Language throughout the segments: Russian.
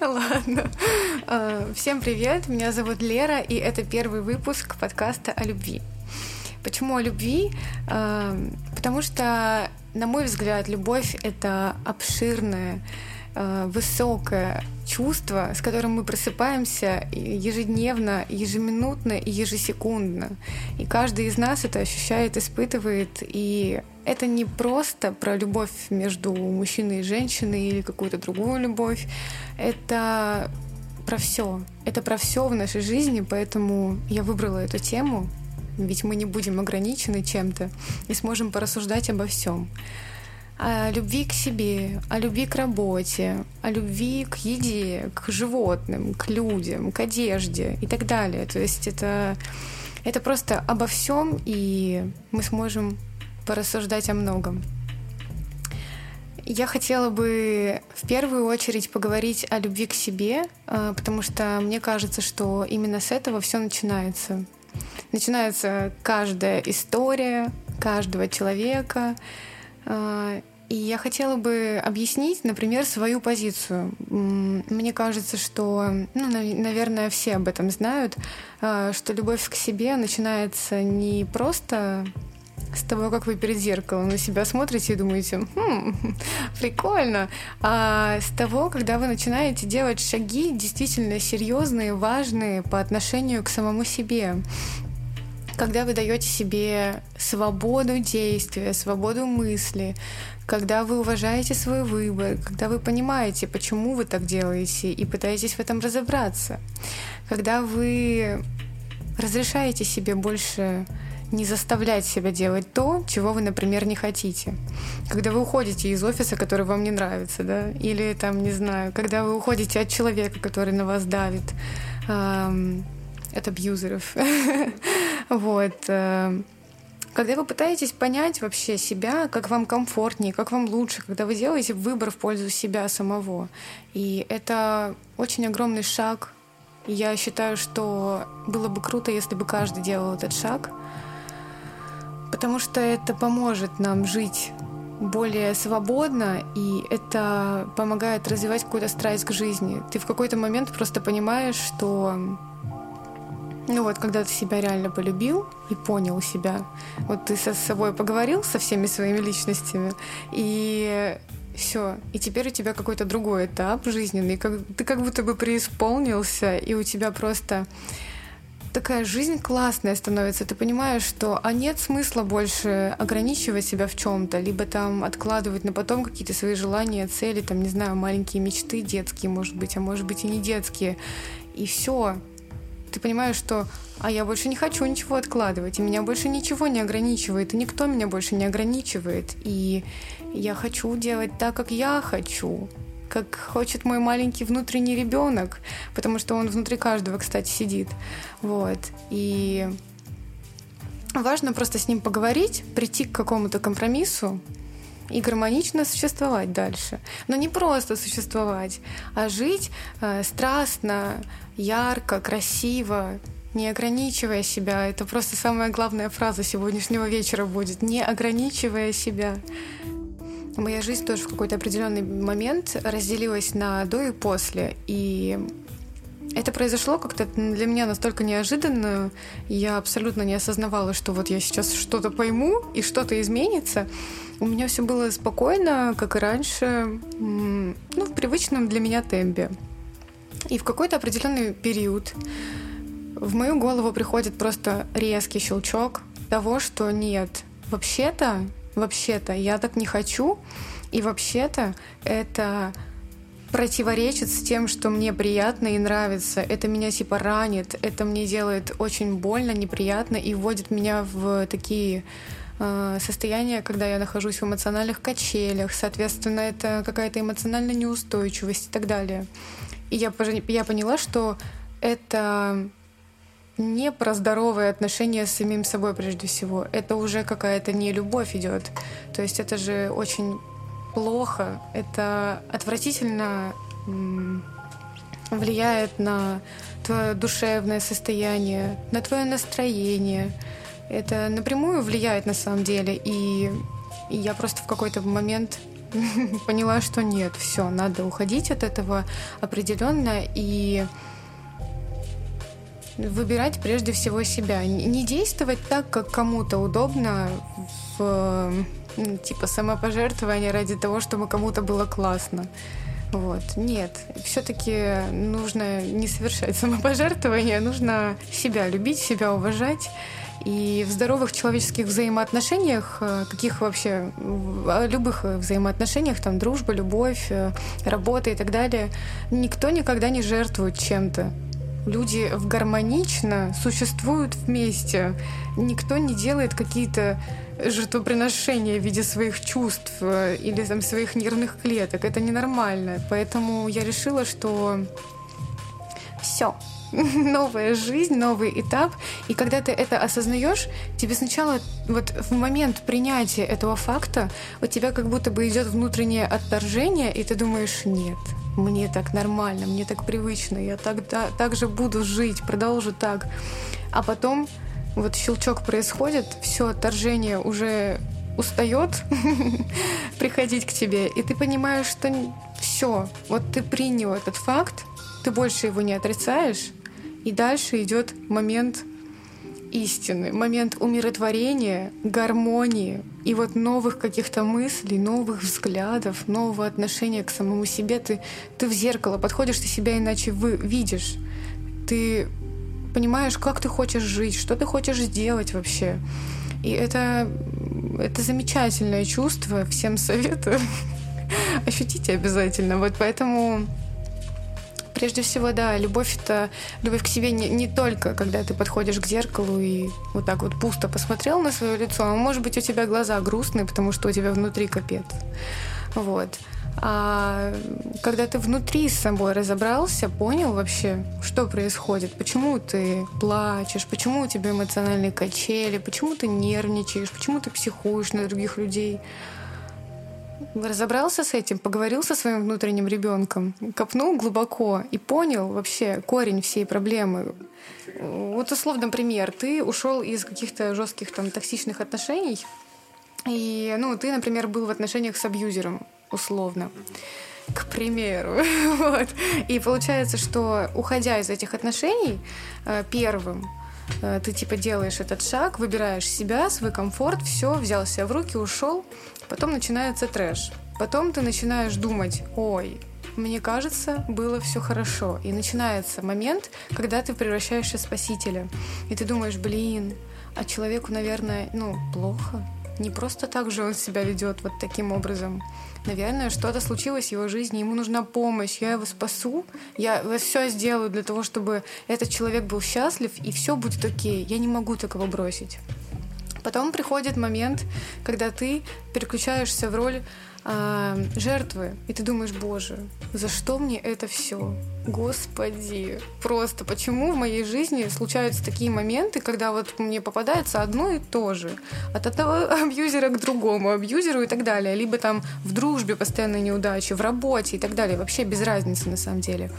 Ладно. А, всем привет, меня зовут Лера, и это первый выпуск подкаста о любви. Почему о любви? А, потому что, на мой взгляд, любовь — это обширная, а, высокое чувство, с которым мы просыпаемся ежедневно, ежеминутно и ежесекундно. И каждый из нас это ощущает, испытывает. И это не просто про любовь между мужчиной и женщиной или какую-то другую любовь. Это про все. Это про все в нашей жизни, поэтому я выбрала эту тему, ведь мы не будем ограничены чем-то и сможем порассуждать обо всем о любви к себе, о любви к работе, о любви к еде, к животным, к людям, к одежде и так далее. То есть это, это просто обо всем, и мы сможем порассуждать о многом. Я хотела бы в первую очередь поговорить о любви к себе, э, потому что мне кажется, что именно с этого все начинается. Начинается каждая история каждого человека, э, и я хотела бы объяснить, например, свою позицию. Мне кажется, что, ну, наверное, все об этом знают, э, что любовь к себе начинается не просто с того, как вы перед зеркалом на себя смотрите и думаете, хм, прикольно, а с того, когда вы начинаете делать шаги действительно серьезные, важные по отношению к самому себе когда вы даете себе свободу действия, свободу мысли, когда вы уважаете свой выбор, когда вы понимаете, почему вы так делаете, и пытаетесь в этом разобраться, когда вы разрешаете себе больше не заставлять себя делать то, чего вы, например, не хотите. Когда вы уходите из офиса, который вам не нравится, да, или там, не знаю, когда вы уходите от человека, который на вас давит, эм, от абьюзеров. вот. Э, когда вы пытаетесь понять вообще себя, как вам комфортнее, как вам лучше, когда вы делаете выбор в пользу себя самого. И это очень огромный шаг. Я считаю, что было бы круто, если бы каждый делал этот шаг, потому что это поможет нам жить более свободно, и это помогает развивать какую-то страсть к жизни. Ты в какой-то момент просто понимаешь, что ну вот, когда ты себя реально полюбил и понял себя, вот ты со собой поговорил со всеми своими личностями, и все, и теперь у тебя какой-то другой этап жизненный, как, ты как будто бы преисполнился, и у тебя просто такая жизнь классная становится. Ты понимаешь, что а нет смысла больше ограничивать себя в чем-то, либо там откладывать на потом какие-то свои желания, цели, там, не знаю, маленькие мечты детские, может быть, а может быть и не детские. И все, ты понимаешь, что а я больше не хочу ничего откладывать, и меня больше ничего не ограничивает, и никто меня больше не ограничивает, и я хочу делать так, как я хочу, как хочет мой маленький внутренний ребенок, потому что он внутри каждого, кстати, сидит. Вот. И важно просто с ним поговорить, прийти к какому-то компромиссу, и гармонично существовать дальше. Но не просто существовать, а жить э, страстно, ярко, красиво, не ограничивая себя. Это просто самая главная фраза сегодняшнего вечера будет. Не ограничивая себя. Моя жизнь тоже в какой-то определенный момент разделилась на до и после. И это произошло как-то для меня настолько неожиданно. Я абсолютно не осознавала, что вот я сейчас что-то пойму и что-то изменится. У меня все было спокойно, как и раньше, ну, в привычном для меня темпе. И в какой-то определенный период в мою голову приходит просто резкий щелчок того, что нет, вообще-то, вообще-то я так не хочу, и вообще-то это противоречит с тем, что мне приятно и нравится. Это меня типа ранит, это мне делает очень больно, неприятно и вводит меня в такие э, состояния, когда я нахожусь в эмоциональных качелях. Соответственно, это какая-то эмоциональная неустойчивость и так далее. И я, я поняла, что это не про здоровые отношения с самим собой прежде всего. Это уже какая-то не любовь идет. То есть это же очень плохо. Это отвратительно влияет на твое душевное состояние, на твое настроение. Это напрямую влияет на самом деле. И, и я просто в какой-то момент поняла, что нет, все, надо уходить от этого определенно и выбирать прежде всего себя. Не действовать так, как кому-то удобно в типа самопожертвование ради того, чтобы кому-то было классно. Вот. Нет, все-таки нужно не совершать самопожертвование, нужно себя любить, себя уважать. И в здоровых человеческих взаимоотношениях, э, каких вообще, в любых взаимоотношениях, там, дружба, любовь, э, работа и так далее, никто никогда не жертвует чем-то люди в гармонично существуют вместе. Никто не делает какие-то жертвоприношения в виде своих чувств э, или там своих нервных клеток. Это ненормально. Поэтому я решила, что все, новая жизнь, новый этап. И когда ты это осознаешь, тебе сначала вот в момент принятия этого факта у тебя как будто бы идет внутреннее отторжение, и ты думаешь, нет, мне так нормально, мне так привычно, я так, да, так же буду жить, продолжу так. А потом вот щелчок происходит, все отторжение уже устает приходить к тебе, и ты понимаешь, что все, вот ты принял этот факт, ты больше его не отрицаешь, и дальше идет момент истины, момент умиротворения, гармонии и вот новых каких-то мыслей, новых взглядов, нового отношения к самому себе. Ты, ты в зеркало подходишь, ты себя иначе вы, видишь. Ты понимаешь, как ты хочешь жить, что ты хочешь сделать вообще. И это, это замечательное чувство, всем советую. Ощутите обязательно. Вот поэтому Прежде всего, да, любовь это любовь к себе не, не только, когда ты подходишь к зеркалу и вот так вот пусто посмотрел на свое лицо, а может быть у тебя глаза грустные, потому что у тебя внутри капец. Вот. А когда ты внутри с собой разобрался, понял вообще, что происходит, почему ты плачешь, почему у тебя эмоциональные качели, почему ты нервничаешь, почему ты психуешь на других людей, разобрался с этим, поговорил со своим внутренним ребенком, копнул глубоко и понял вообще корень всей проблемы. Вот условно пример. Ты ушел из каких-то жестких там токсичных отношений, и, ну, ты, например, был в отношениях с абьюзером, условно. К примеру. вот. И получается, что уходя из этих отношений, э, первым ты типа делаешь этот шаг, выбираешь себя, свой комфорт, все, взял себя в руки, ушел, Потом начинается трэш. Потом ты начинаешь думать, ой, мне кажется, было все хорошо. И начинается момент, когда ты превращаешься в спасителя. И ты думаешь, блин, а человеку, наверное, ну, плохо. Не просто так же он себя ведет вот таким образом. Наверное, что-то случилось в его жизни, ему нужна помощь, я его спасу, я все сделаю для того, чтобы этот человек был счастлив, и все будет окей. Я не могу такого бросить. Потом приходит момент, когда ты переключаешься в роль э, жертвы, и ты думаешь, боже, за что мне это все? Господи, просто почему в моей жизни случаются такие моменты, когда вот мне попадается одно и то же, от одного абьюзера к другому абьюзеру и так далее, либо там в дружбе постоянные неудачи, в работе и так далее, вообще без разницы на самом деле.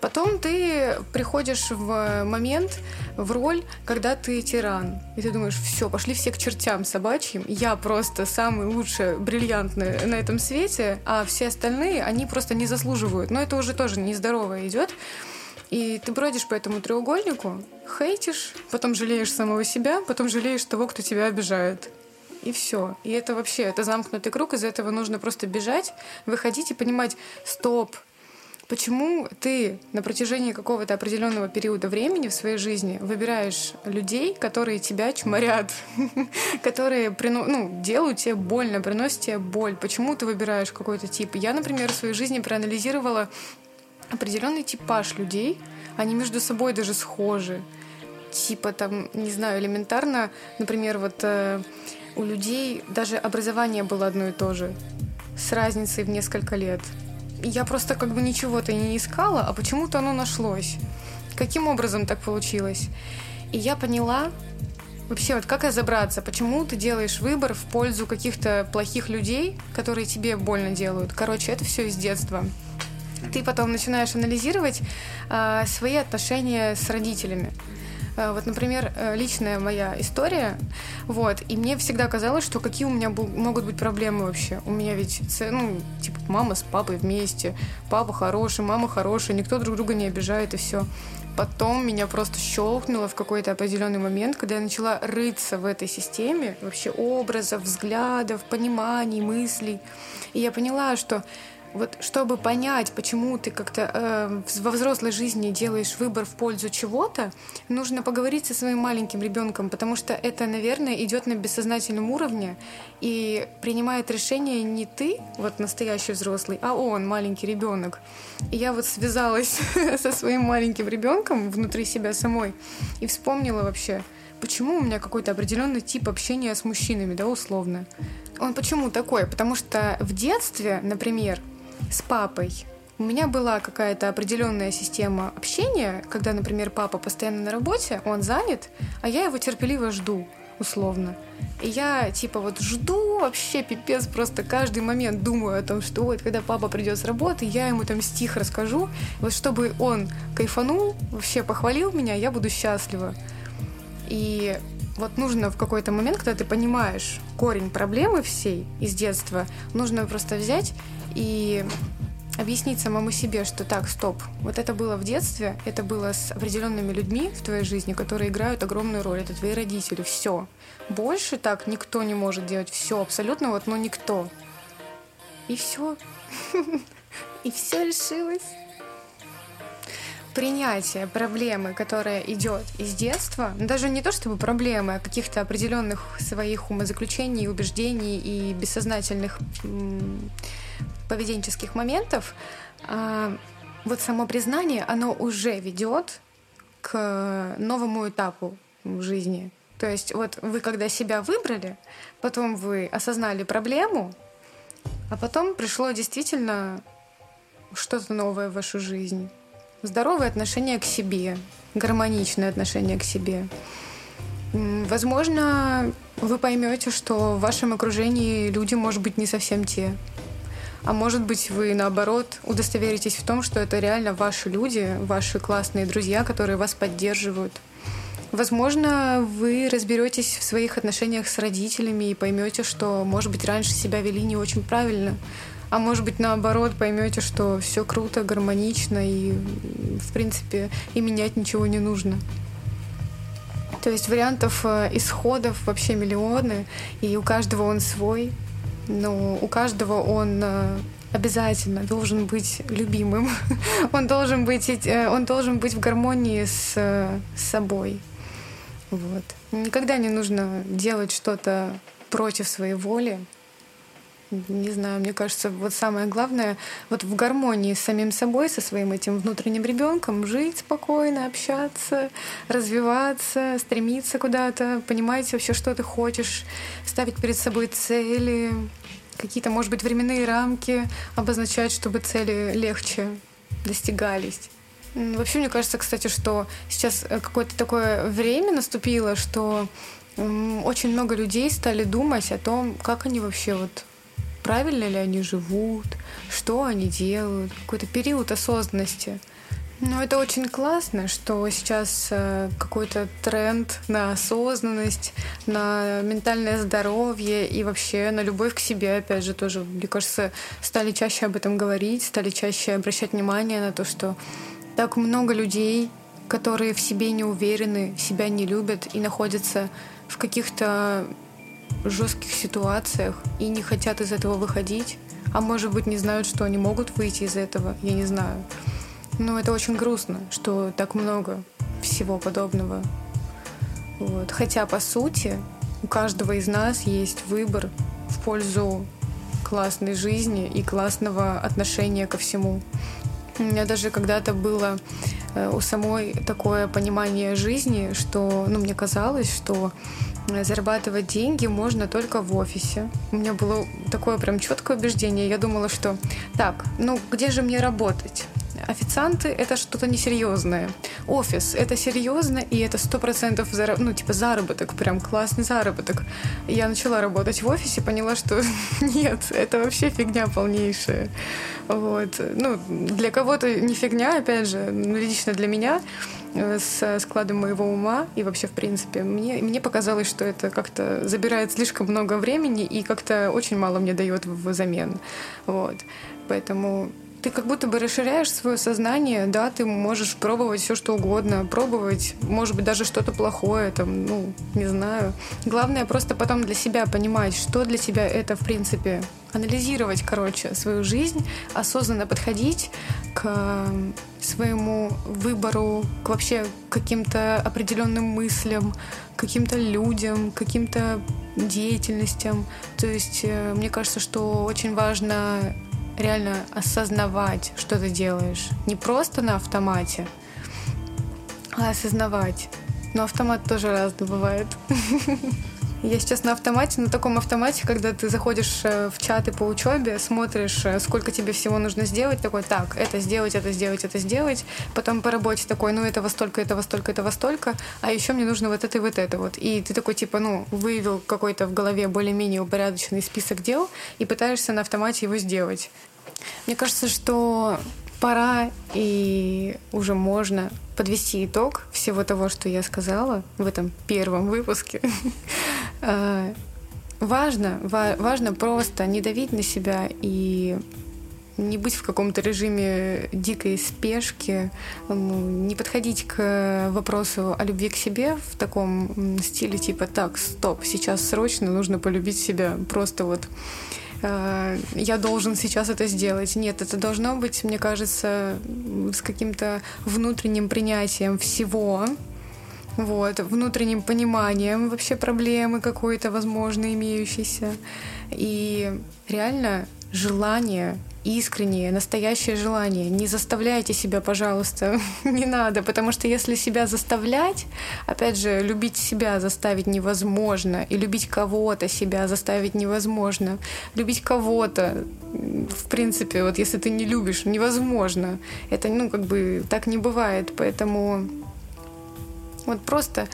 Потом ты приходишь в момент, в роль, когда ты тиран. И ты думаешь, все, пошли все к чертям собачьим. Я просто самый лучший, бриллиантный на этом свете, а все остальные, они просто не заслуживают. Но это уже тоже нездорово идет. И ты бродишь по этому треугольнику, хейтишь, потом жалеешь самого себя, потом жалеешь того, кто тебя обижает. И все. И это вообще, это замкнутый круг, из этого нужно просто бежать, выходить и понимать, стоп, Почему ты на протяжении какого-то определенного периода времени в своей жизни выбираешь людей, которые тебя чморят, которые ну, делают тебе больно, приносят тебе боль? Почему ты выбираешь какой-то тип? Я, например, в своей жизни проанализировала определенный типаж людей. Они между собой даже схожи. Типа там, не знаю, элементарно, например, вот э, у людей даже образование было одно и то же, с разницей в несколько лет я просто как бы ничего-то не искала, а почему-то оно нашлось. Каким образом так получилось? И я поняла, вообще вот как разобраться, почему ты делаешь выбор в пользу каких-то плохих людей, которые тебе больно делают. Короче, это все из детства. Ты потом начинаешь анализировать э, свои отношения с родителями. Э, вот, например, э, личная моя история, вот, и мне всегда казалось, что какие у меня могут быть проблемы вообще. У меня ведь, ну, типа, мама с папой вместе, папа хороший, мама хорошая, никто друг друга не обижает, и все. Потом меня просто щелкнуло в какой-то определенный момент, когда я начала рыться в этой системе вообще образов, взглядов, пониманий, мыслей. И я поняла, что вот чтобы понять, почему ты как-то э, во взрослой жизни делаешь выбор в пользу чего-то, нужно поговорить со своим маленьким ребенком, потому что это, наверное, идет на бессознательном уровне и принимает решение не ты, вот настоящий взрослый, а он, маленький ребенок. И я вот связалась со своим маленьким ребенком внутри себя самой и вспомнила вообще, почему у меня какой-то определенный тип общения с мужчинами, да, условно. Он почему такой? Потому что в детстве, например, с папой. У меня была какая-то определенная система общения, когда, например, папа постоянно на работе, он занят, а я его терпеливо жду, условно. И я, типа, вот жду вообще пипец, просто каждый момент думаю о том, что вот, когда папа придет с работы, я ему там стих расскажу, вот чтобы он кайфанул, вообще похвалил меня, я буду счастлива. И вот нужно в какой-то момент, когда ты понимаешь корень проблемы всей из детства, нужно просто взять и объяснить самому себе, что так, стоп, вот это было в детстве, это было с определенными людьми в твоей жизни, которые играют огромную роль, это твои родители, все. Больше так никто не может делать, все абсолютно, вот, но никто. И все. И все решилось. Принятие проблемы, которая идет из детства, даже не то чтобы проблемы, а каких-то определенных своих умозаключений, убеждений и бессознательных поведенческих моментов, а, вот само признание, оно уже ведет к новому этапу в жизни. То есть вот вы когда себя выбрали, потом вы осознали проблему, а потом пришло действительно что-то новое в вашу жизнь. Здоровое отношение к себе, гармоничное отношение к себе. Возможно, вы поймете, что в вашем окружении люди, может быть, не совсем те, а может быть, вы наоборот удостоверитесь в том, что это реально ваши люди, ваши классные друзья, которые вас поддерживают. Возможно, вы разберетесь в своих отношениях с родителями и поймете, что, может быть, раньше себя вели не очень правильно. А может быть, наоборот, поймете, что все круто, гармонично и, в принципе, и менять ничего не нужно. То есть вариантов э, исходов вообще миллионы, и у каждого он свой но у каждого он э, обязательно должен быть любимым. он должен быть, э, он должен быть в гармонии с, с собой. Вот. Никогда не нужно делать что-то против своей воли. Не знаю, мне кажется, вот самое главное, вот в гармонии с самим собой, со своим этим внутренним ребенком, жить спокойно, общаться, развиваться, стремиться куда-то, понимать вообще, что ты хочешь, ставить перед собой цели, какие-то, может быть, временные рамки обозначать, чтобы цели легче достигались. Вообще, мне кажется, кстати, что сейчас э, какое-то такое время наступило, что очень много людей стали думать о том, как они вообще вот правильно ли они живут, что они делают, какой-то период осознанности. Ну, это очень классно, что сейчас э, какой-то тренд на осознанность, на ментальное здоровье и вообще на любовь к себе, опять же, тоже, мне кажется, стали чаще об этом говорить, стали чаще обращать внимание на то, что так много людей, которые в себе не уверены, себя не любят и находятся в каких-то жестких ситуациях и не хотят из этого выходить, а может быть не знают, что они могут выйти из этого, я не знаю. Ну, это очень грустно, что так много всего подобного. Вот. Хотя, по сути, у каждого из нас есть выбор в пользу классной жизни и классного отношения ко всему. У меня даже когда-то было э, у самой такое понимание жизни, что, ну, мне казалось, что зарабатывать деньги можно только в офисе. У меня было такое прям четкое убеждение. Я думала, что так, ну где же мне работать? Официанты — это что-то несерьезное. Офис — это серьезно, и это сто процентов зараб... ну, типа заработок, прям классный заработок. Я начала работать в офисе, поняла, что нет, это вообще фигня полнейшая. Вот. Ну, для кого-то не фигня, опять же, лично для меня с складом моего ума и вообще, в принципе, мне, мне показалось, что это как-то забирает слишком много времени и как-то очень мало мне дает взамен. Вот. Поэтому ты как будто бы расширяешь свое сознание, да, ты можешь пробовать все что угодно, пробовать, может быть, даже что-то плохое, там, ну, не знаю. Главное просто потом для себя понимать, что для тебя это, в принципе, анализировать, короче, свою жизнь, осознанно подходить к своему выбору, к вообще каким-то определенным мыслям, каким-то людям, каким-то деятельностям. То есть э, мне кажется, что очень важно реально осознавать, что ты делаешь. Не просто на автомате, а осознавать. Но автомат тоже разный бывает. Я сейчас на автомате, на таком автомате, когда ты заходишь э, в чаты по учебе, смотришь, э, сколько тебе всего нужно сделать, такой, так, это сделать, это сделать, это сделать, потом по работе такой, ну, этого столько, этого столько, этого столько, а еще мне нужно вот это и вот это вот. И ты такой, типа, ну, выявил какой-то в голове более-менее упорядоченный список дел и пытаешься на автомате его сделать. Мне кажется, что пора и уже можно подвести итог всего того, что я сказала в этом первом выпуске. А, важно, важно просто не давить на себя и не быть в каком-то режиме дикой спешки, не подходить к вопросу о любви к себе в таком стиле типа так, стоп, сейчас срочно нужно полюбить себя. Просто вот Э, я должен сейчас это сделать. Нет, это должно быть, мне кажется, с каким-то внутренним принятием всего, вот, внутренним пониманием вообще проблемы какой-то, возможно, имеющейся. И реально желание искреннее, настоящее желание. Не заставляйте себя, пожалуйста, не надо, потому что если себя заставлять, опять же, любить себя заставить невозможно, и любить кого-то себя заставить невозможно. Любить кого-то, в принципе, вот если ты не любишь, невозможно. Это, ну, как бы так не бывает, поэтому вот просто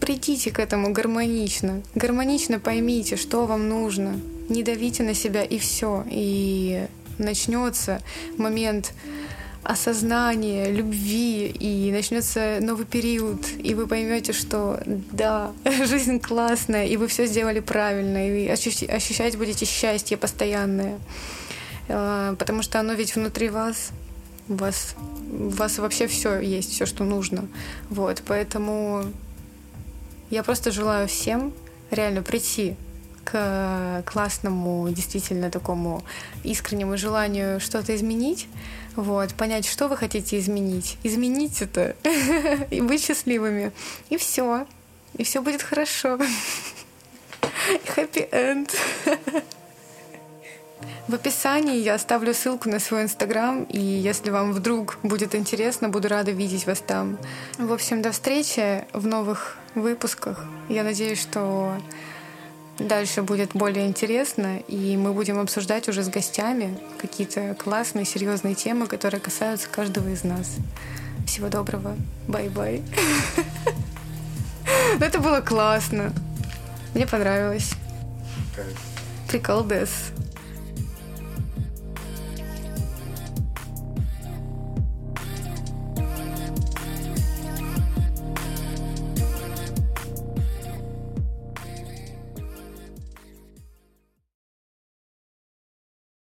придите к этому гармонично. Гармонично поймите, что вам нужно. Не давите на себя и все. И начнется момент осознания, любви, и начнется новый период, и вы поймете, что да, жизнь классная, и вы все сделали правильно, и ощущать будете счастье постоянное, а, потому что оно ведь внутри вас, у вас, у вас вообще все есть, все, что нужно. Вот, поэтому я просто желаю всем реально прийти к классному, действительно такому искреннему желанию что-то изменить, вот, понять, что вы хотите изменить, изменить это и быть счастливыми. И все. И все будет хорошо. Happy end. В описании я оставлю ссылку на свой инстаграм, и если вам вдруг будет интересно, буду рада видеть вас там. В общем, до встречи в новых выпусках. Я надеюсь, что Дальше будет более интересно, и мы будем обсуждать уже с гостями какие-то классные, серьезные темы, которые касаются каждого из нас. Всего доброго. Bye-bye. Это было классно. Мне понравилось. Прикол Дэс.